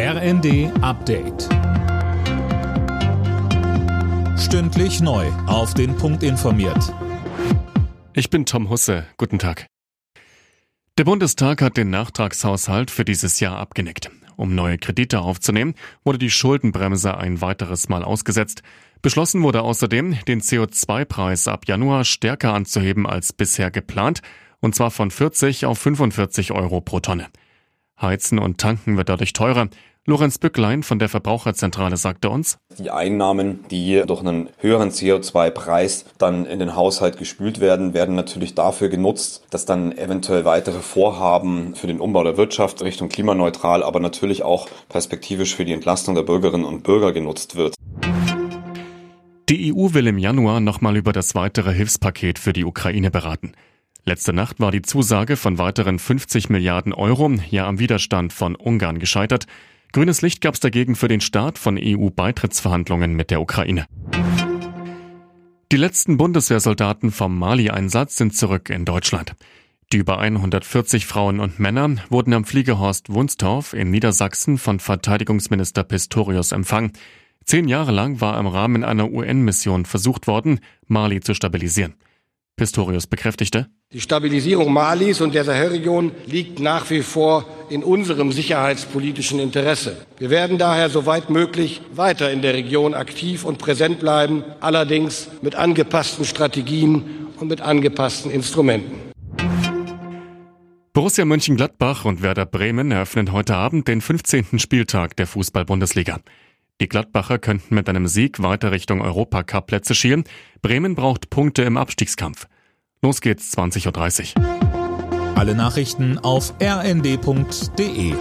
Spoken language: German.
RND Update. Stündlich neu. Auf den Punkt informiert. Ich bin Tom Husse. Guten Tag. Der Bundestag hat den Nachtragshaushalt für dieses Jahr abgenickt. Um neue Kredite aufzunehmen, wurde die Schuldenbremse ein weiteres Mal ausgesetzt. Beschlossen wurde außerdem, den CO2-Preis ab Januar stärker anzuheben als bisher geplant, und zwar von 40 auf 45 Euro pro Tonne. Heizen und Tanken wird dadurch teurer. Lorenz Bücklein von der Verbraucherzentrale sagte uns, die Einnahmen, die durch einen höheren CO2-Preis dann in den Haushalt gespült werden, werden natürlich dafür genutzt, dass dann eventuell weitere Vorhaben für den Umbau der Wirtschaft Richtung klimaneutral, aber natürlich auch perspektivisch für die Entlastung der Bürgerinnen und Bürger genutzt wird. Die EU will im Januar nochmal über das weitere Hilfspaket für die Ukraine beraten. Letzte Nacht war die Zusage von weiteren 50 Milliarden Euro ja am Widerstand von Ungarn gescheitert. Grünes Licht gab es dagegen für den Start von EU-Beitrittsverhandlungen mit der Ukraine. Die letzten Bundeswehrsoldaten vom Mali-Einsatz sind zurück in Deutschland. Die über 140 Frauen und Männer wurden am Fliegehorst Wunstorf in Niedersachsen von Verteidigungsminister Pistorius empfangen. Zehn Jahre lang war im Rahmen einer UN-Mission versucht worden, Mali zu stabilisieren. Pistorius bekräftigte, die Stabilisierung Malis und der Sahelregion liegt nach wie vor in unserem sicherheitspolitischen Interesse. Wir werden daher soweit möglich weiter in der Region aktiv und präsent bleiben, allerdings mit angepassten Strategien und mit angepassten Instrumenten. Borussia Mönchengladbach und Werder Bremen eröffnen heute Abend den 15. Spieltag der Fußball-Bundesliga. Die Gladbacher könnten mit einem Sieg weiter Richtung Europacup-Plätze schielen. Bremen braucht Punkte im Abstiegskampf. Los geht's 20.30 Uhr. Alle Nachrichten auf rnd.de